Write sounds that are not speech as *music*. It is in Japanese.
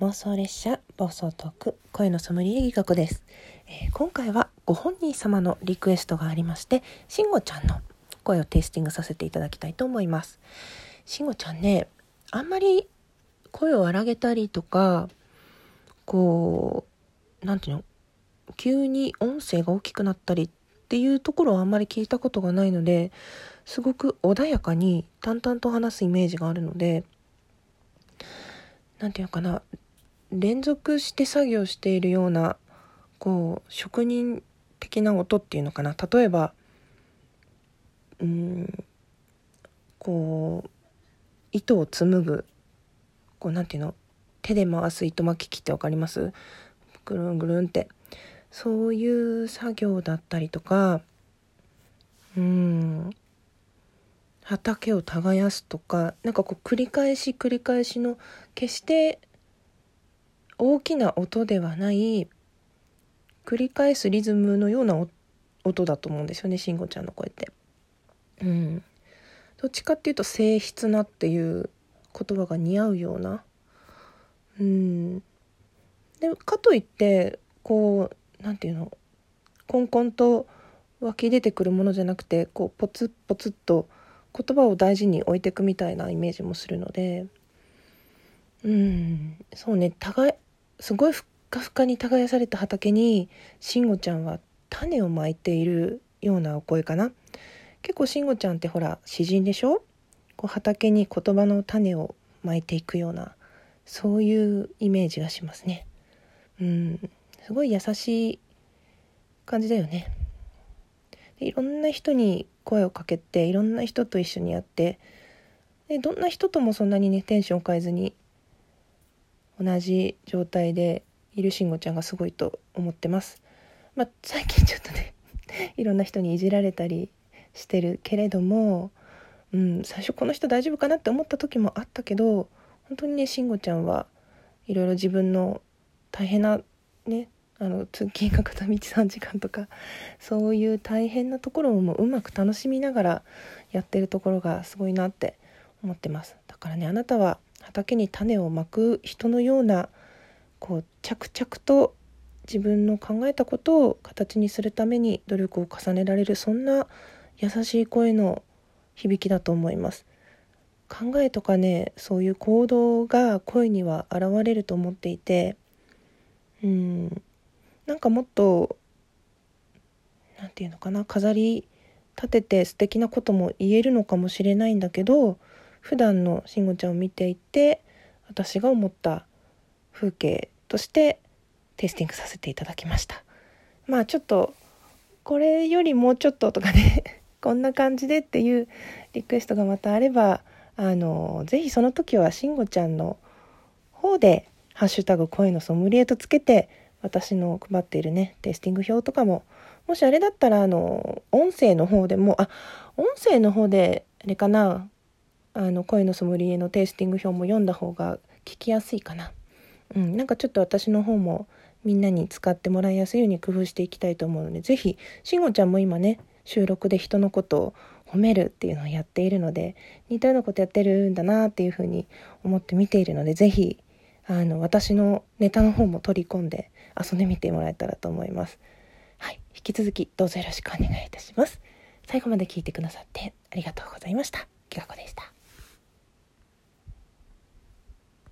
妄想列車暴走トーク声のソムリエ技学です、えー今回はご本人様のリクエストがありましてしんごちゃんの声をテイスティングさせていただきたいと思います。しんごちゃんねあんまり声を荒げたりとかこうなんていうの？急に音声が大きくなったりっていうところはあんまり聞いたことがないのですごく穏やかに淡々と話すイメージがあるのでなんていうのかな？連続して作業しているようなこう職人的な音っていうのかな。例えばうんこう糸を紡ぐこうなんていうの？手で回す糸巻き機って分かります？ぐるんぐるんって。そういう作業だったりとかうん畑を耕すとかなんかこう繰り返し繰り返しの決して大きな音ではない繰り返すリズムのような音だと思うんですよね慎吾ちゃんの声って。うん、どっちかっていうと静筆なっていう言葉が似合うような。うん、でかといってこうなんていうのコンコンと湧き出てくるものじゃなくてこうポツッポツッと言葉を大事に置いていくみたいなイメージもするのでうんそうね互いすごいふっかふかに耕された畑に慎吾ちゃんは種をまいているようなお声かな。結構慎吾ちゃんってほら詩人でしょ？こう畑に言葉の種をまいていくようなそういうイメージがしますね。うん。すごい優しい感じだよね。でいろんな人に声をかけていろんな人と一緒にやってでどんな人ともそんなにねテンションを変えずに同じ状態でいる慎吾ちゃんがすごいと思ってます。まあ、最近ちょっとね *laughs* いろんな人にいじられたりしてるけれども、うん、最初この人大丈夫かなって思った時もあったけど本当にね慎吾ちゃんはいろいろ自分の大変なねあの通勤が片道3時間とかそういう大変なところもうまく楽しみながらやってるところがすごいなって思ってますだからねあなたは畑に種をまく人のようなこう着々と自分の考えたことを形にするために努力を重ねられるそんな優しい声の響きだと思います。考えとかねそういう行動が声には現れると思っていてうんなんかもっと何て言うのかな飾り立てて素敵なことも言えるのかもしれないんだけど普段の慎吾ちゃんを見ていて私が思った風景としてテイスティングさせていただきました。まあちょっとこれよりもうちょっととかね *laughs* こんな感じでっていうリクエストがまたあればあのぜひその時は慎吾ちゃんの方で「ハッシュタグ声のソムリエ」とつけて私の配っているねテイスティング表とかももしあれだったらあの音声の方でもあ音声の方であれかなあの声のソムリエのテイスティング表も読んだ方が聞きやすいかな。うん、なんかちょっと私の方もみんなに使ってもらいやすいように工夫していきたいと思うので、ぜひ、しんごちゃんも今ね、収録で人のことを褒めるっていうのをやっているので、似たようなことやってるんだなっていうふうに思って見ているので、ぜひ、あの、私のネタの方も取り込んで遊んでみてもらえたらと思います。はい。引き続きどうぞよろしくお願いいたします。最後まで聞いてくださってありがとうございました。きがこでした。